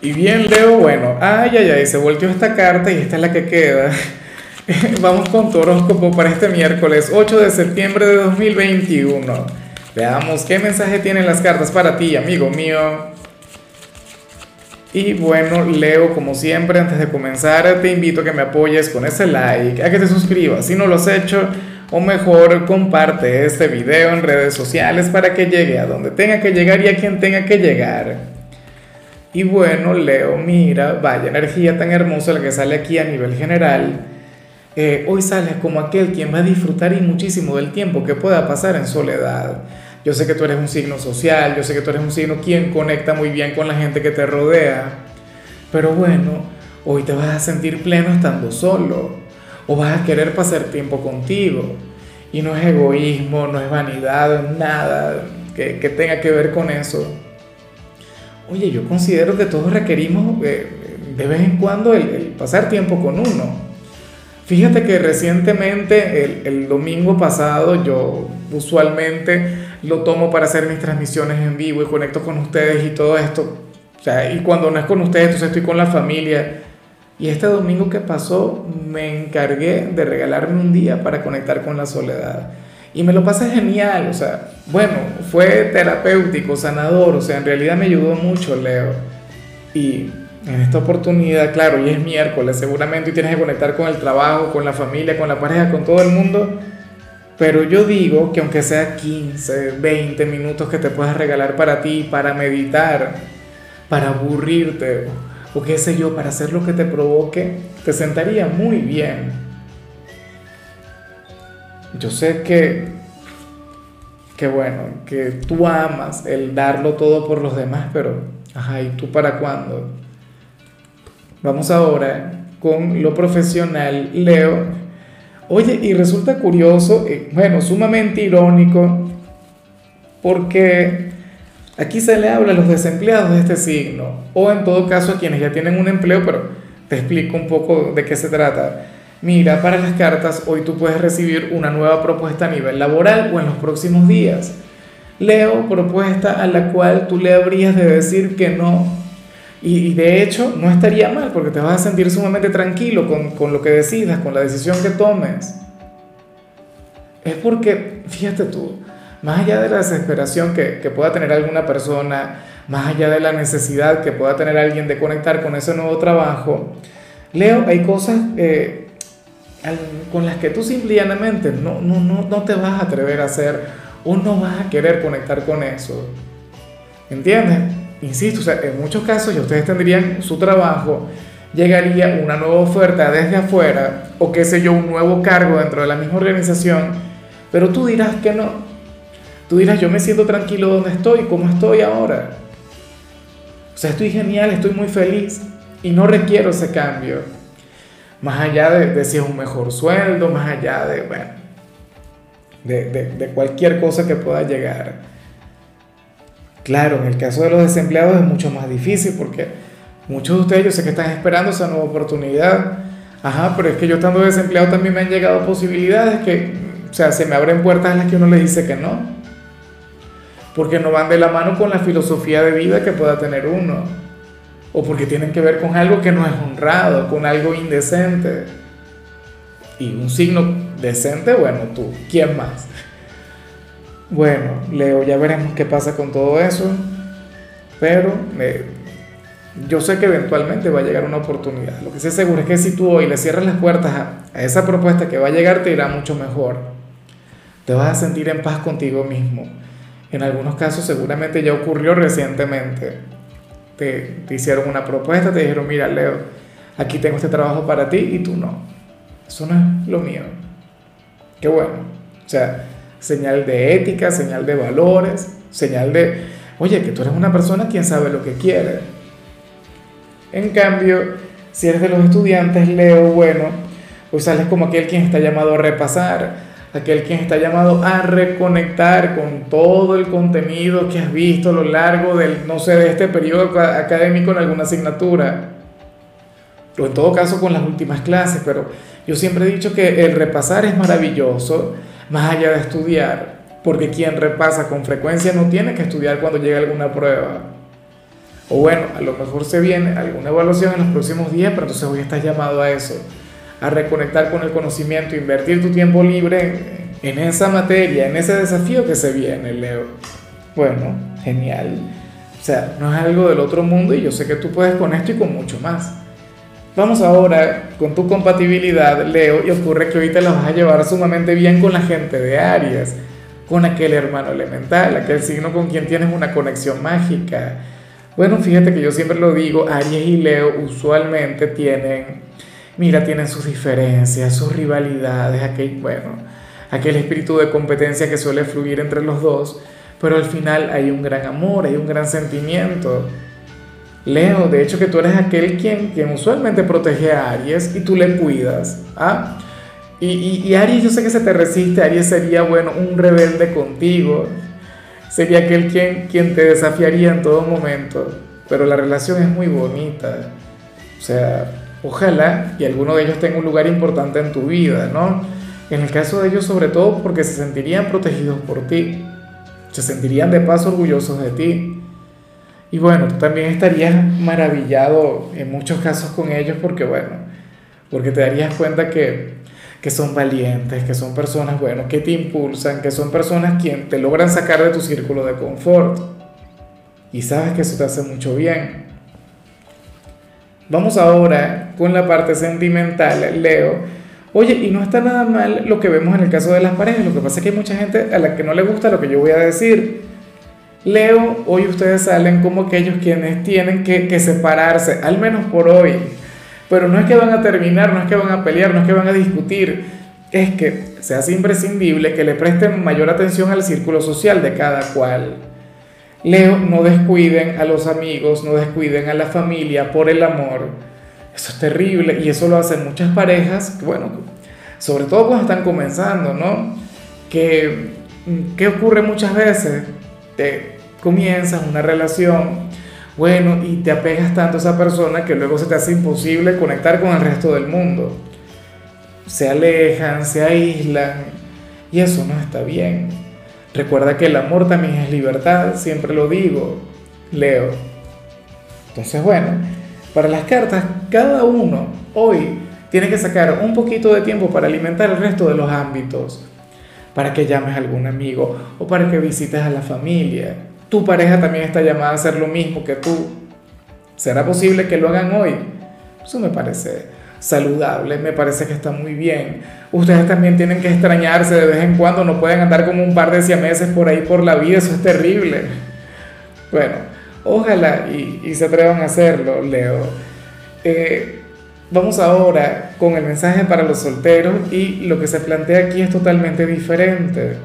Y bien, Leo, bueno, ay, ay, ay, se volteó esta carta y esta es la que queda. Vamos con tu horóscopo para este miércoles 8 de septiembre de 2021. Veamos qué mensaje tienen las cartas para ti, amigo mío. Y bueno, Leo, como siempre, antes de comenzar, te invito a que me apoyes con ese like, a que te suscribas si no lo has hecho, o mejor, comparte este video en redes sociales para que llegue a donde tenga que llegar y a quien tenga que llegar. Y bueno, Leo, mira, vaya energía tan hermosa la que sale aquí a nivel general. Eh, hoy sales como aquel quien va a disfrutar y muchísimo del tiempo que pueda pasar en soledad. Yo sé que tú eres un signo social, yo sé que tú eres un signo quien conecta muy bien con la gente que te rodea. Pero bueno, hoy te vas a sentir pleno estando solo. O vas a querer pasar tiempo contigo. Y no es egoísmo, no es vanidad, nada que, que tenga que ver con eso Oye, yo considero que todos requerimos eh, de vez en cuando el, pasar tiempo con uno. Fíjate que recientemente, el, el, domingo pasado, yo usualmente lo tomo para hacer mis transmisiones en vivo y conecto con ustedes y todo esto. O sea, y cuando no es con ustedes, entonces estoy con la familia. Y este domingo que pasó, me encargué de regalarme un día para conectar con la soledad. Y me lo pasé genial, o sea, bueno, fue terapéutico, sanador, o sea, en realidad me ayudó mucho, Leo. Y en esta oportunidad, claro, y es miércoles, seguramente y tienes que conectar con el trabajo, con la familia, con la pareja, con todo el mundo. Pero yo digo que aunque sea 15, 20 minutos que te puedas regalar para ti, para meditar, para aburrirte, o qué sé yo, para hacer lo que te provoque, te sentaría muy bien. Yo sé que, que bueno, que tú amas el darlo todo por los demás, pero, ajá, ¿y tú para cuándo? Vamos ahora con lo profesional, Leo. Oye, y resulta curioso, eh, bueno, sumamente irónico, porque aquí se le habla a los desempleados de este signo, o en todo caso a quienes ya tienen un empleo, pero te explico un poco de qué se trata. Mira, para las cartas, hoy tú puedes recibir una nueva propuesta a nivel laboral o en los próximos días. Leo, propuesta a la cual tú le habrías de decir que no. Y, de hecho, no estaría mal porque te vas a sentir sumamente tranquilo con, lo que decidas, con la decisión que tomes. Es porque, fíjate tú, más allá de la desesperación que, pueda tener alguna persona, más allá de la necesidad que pueda tener alguien de conectar con ese nuevo trabajo, Leo, hay cosas eh, con las que tú simplemente no, no, no, no te vas a atrever a hacer o no vas a querer conectar con eso. ¿Entiendes? Insisto, o sea, en muchos casos ya ustedes tendrían su trabajo, llegaría una nueva oferta desde afuera o qué sé yo, un nuevo cargo dentro de la misma organización, pero tú dirás que no. Tú dirás, yo me siento tranquilo donde estoy, como estoy ahora. O sea, estoy genial, estoy muy feliz y no requiero ese cambio más allá de, si es un mejor sueldo, más allá de, bueno, de, de, cualquier cosa que pueda llegar. Claro, en el caso de los desempleados es mucho más difícil porque muchos de ustedes yo sé que están esperando esa nueva oportunidad. Ajá, pero es que yo estando desempleado también me han llegado posibilidades que, o sea, se me abren puertas en las que uno le dice que no. Porque no van de la mano con la filosofía de vida que pueda tener uno o porque tienen que ver con algo que no es honrado, con algo indecente. Y un signo decente, bueno, tú, ¿quién más? Bueno, Leo, ya veremos qué pasa con todo eso, pero eh, yo sé que eventualmente va a llegar una oportunidad. Lo que sí seguro es que si tú hoy le cierras las puertas a esa propuesta que va a llegar, te irá mucho mejor. Te vas a sentir en paz contigo mismo. En algunos casos seguramente ya ocurrió recientemente te, hicieron una propuesta, te dijeron, mira, Leo, aquí tengo este trabajo para ti y tú no. Eso no es lo mío. Qué bueno. O sea, señal de ética, señal de valores, señal de, oye, que tú eres una persona quien sabe lo que quiere. En cambio, si eres de los estudiantes, Leo, bueno, pues sales como aquel quien está llamado a repasar, aquel quien está llamado a reconectar con todo el contenido que has visto a lo largo del, no sé, de este periodo académico en alguna asignatura, o en todo caso con las últimas clases, pero yo siempre he dicho que el repasar es maravilloso, más allá de estudiar, porque quien repasa con frecuencia no tiene que estudiar cuando llega alguna prueba. O bueno, a lo mejor se viene alguna evaluación en los próximos días, pero entonces hoy estás llamado a eso, a reconectar con el conocimiento, invertir tu tiempo libre en esa materia, en ese desafío que se viene, Leo. Bueno, genial. O sea, no es algo del otro mundo y yo sé que tú puedes con esto y con mucho más. Vamos ahora con tu compatibilidad, Leo, y ocurre que te la vas a llevar sumamente bien con la gente de Aries, con aquel hermano elemental, aquel signo con quien tienes una conexión mágica. Bueno, fíjate que yo siempre lo digo, Aries y Leo usualmente tienen, mira, tienen sus diferencias, sus rivalidades, aquel, bueno, aquel espíritu de competencia que suele fluir entre los dos, pero al final hay un gran amor, hay un gran sentimiento. Leo, de hecho que tú eres aquel quien, quien usualmente protege a Aries y tú le cuidas. ¿ah? Y, y, Aries yo sé que se te resiste, Aries sería, bueno, un rebelde contigo, sería aquel quien, quien te desafiaría en todo momento, pero la relación es muy bonita. O sea, ojalá y alguno de ellos tenga un lugar importante en tu vida, ¿no? En el caso de ellos sobre todo porque se sentirían protegidos por ti, se sentirían de paso orgullosos de ti. Y bueno, tú también estarías maravillado en muchos casos con ellos porque, bueno, porque te darías cuenta que, que son valientes, que son personas, bueno, que te impulsan, que son personas quien te logran sacar de tu círculo de confort. Y sabes que eso te hace mucho bien. Vamos ahora con la parte sentimental, Leo. Oye, y no está nada mal lo que vemos en el caso de las parejas. Lo que pasa es que hay mucha gente a la que no le gusta lo que yo voy a decir. Leo, hoy ustedes salen como aquellos quienes tienen que, separarse, al menos por hoy. Pero no es que van a terminar, no es que van a pelear, no es que van a discutir. Es que se hace imprescindible que le presten mayor atención al círculo social de cada cual. Leo, no descuiden a los amigos, no descuiden a la familia por el amor. Eso es terrible y eso lo hacen muchas parejas, bueno, sobre todo cuando están comenzando, ¿no? Que, ¿Qué ocurre muchas veces? Te, comienzas una relación, bueno, y te apegas tanto a esa persona que luego se te hace imposible conectar con el resto del mundo. Se alejan, se aíslan, y eso no está bien. Recuerda que el amor también es libertad, siempre lo digo, Leo. Entonces, bueno, para las cartas, cada uno hoy tiene que sacar un poquito de tiempo para alimentar el resto de los ámbitos, para que llames a algún amigo o para que visites a la familia, tu pareja también está llamada a hacer lo mismo que tú. ¿Será posible que lo hagan hoy? Eso me parece saludable, me parece que está muy bien. Ustedes también tienen que extrañarse de vez en cuando, no pueden andar como un par de siameses por ahí por la vida, eso es terrible. Bueno, ojalá y, se atrevan a hacerlo, Leo. Eh, vamos ahora con el mensaje para los solteros y lo que se plantea aquí es totalmente diferente.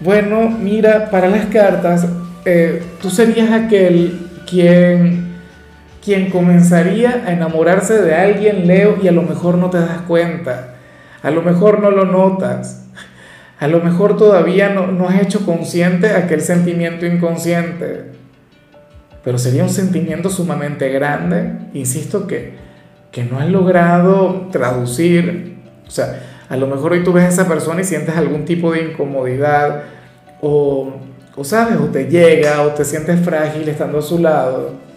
Bueno, mira, para las cartas, eh, tú serías aquel quien, quien comenzaría a enamorarse de alguien, Leo, y a lo mejor no te das cuenta, a lo mejor no lo notas, a lo mejor todavía no, no has hecho consciente aquel sentimiento inconsciente, pero sería un sentimiento sumamente grande, insisto, que, que no has logrado traducir, o sea, a lo mejor hoy tú ves a esa persona y sientes algún tipo de incomodidad o, o sabes, o te llega o te sientes frágil estando a su lado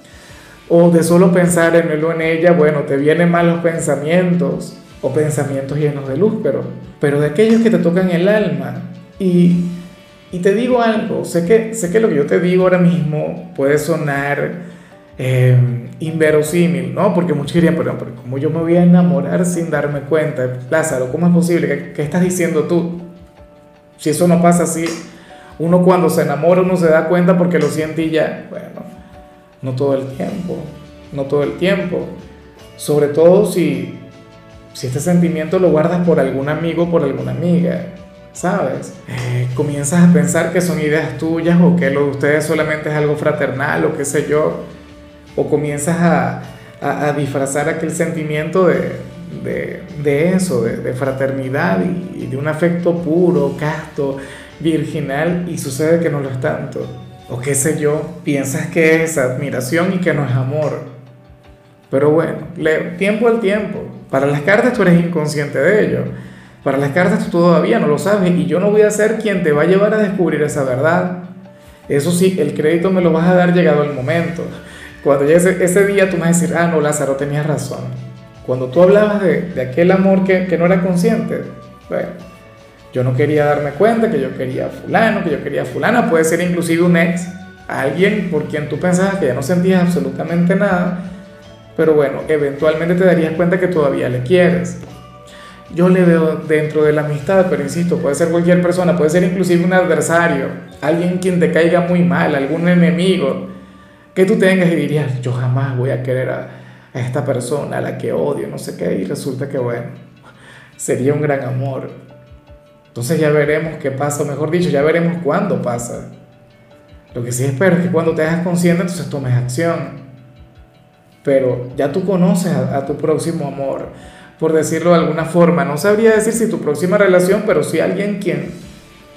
o de solo pensar en él o en ella, bueno, te vienen malos pensamientos o pensamientos llenos de luz, pero, pero de aquellos que te tocan el alma. Y, y te digo algo, sé que, sé que lo que yo te digo ahora mismo puede sonar eh, inverosímil, ¿no? Porque muchos dirían, pero, pero ¿cómo yo me voy a enamorar sin darme cuenta? Lázaro, ¿cómo es posible? ¿Qué, estás diciendo tú? Si eso no pasa así, uno cuando se enamora uno se da cuenta porque lo siente y ya, bueno, no todo el tiempo, no todo el tiempo. Sobre todo si, si este sentimiento lo guardas por algún amigo, por alguna amiga, ¿sabes? Eh, comienzas a pensar que son ideas tuyas o que lo de ustedes solamente es algo fraternal o qué sé yo o comienzas a, disfrazar aquel sentimiento de, de, de eso, de fraternidad y, de un afecto puro, casto, virginal, y sucede que no lo es tanto. O qué sé yo, piensas que es admiración y que no es amor. Pero bueno, tiempo al tiempo. Para las cartas tú eres inconsciente de ello. Para las cartas tú todavía no lo sabes y yo no voy a ser quien te va a llevar a descubrir esa verdad. Eso sí, el crédito me lo vas a dar llegado el momento. Cuando llegue ese, ese día tú me vas a decir, ah, no, Lázaro, tenías razón. Cuando tú hablabas de, de aquel amor que, que no era consciente, bueno, yo no quería darme cuenta que yo quería fulano, que yo quería fulana, puede ser inclusive un ex, alguien por quien tú pensabas que ya no sentías absolutamente nada, pero bueno, eventualmente te darías cuenta que todavía le quieres. Yo le veo dentro de la amistad, pero insisto, puede ser cualquier persona, puede ser inclusive un adversario, alguien quien te caiga muy mal, algún enemigo, que tú tengas y dirías, yo jamás voy a querer a, a esta persona, a la que odio, no sé qué, y resulta que bueno, sería un gran amor. Entonces ya veremos qué pasa, o mejor dicho, ya veremos cuándo pasa. Lo que sí espero es que cuando te hagas consciente, entonces tomes acción. Pero ya tú conoces a, a tu próximo amor por decirlo de alguna forma. No sabría decir si tu próxima relación, pero sí alguien quien,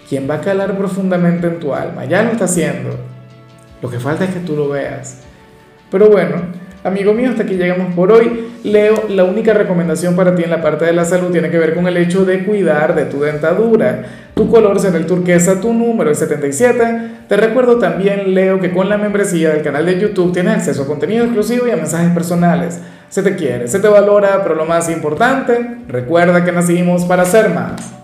quien va a calar profundamente en tu alma. Ya lo está haciendo. Lo que falta es que tú lo veas. Pero bueno, amigo mío, hasta aquí llegamos por hoy. Leo, la única recomendación para ti en la parte de la salud tiene que ver con el hecho de cuidar de tu dentadura. Tu color será el turquesa, tu número es 77. Te recuerdo también, Leo, que con la membresía del canal de YouTube tienes acceso a contenido exclusivo y a mensajes personales. Se te quiere, se te valora, pero lo más importante, recuerda que nacimos para ser más.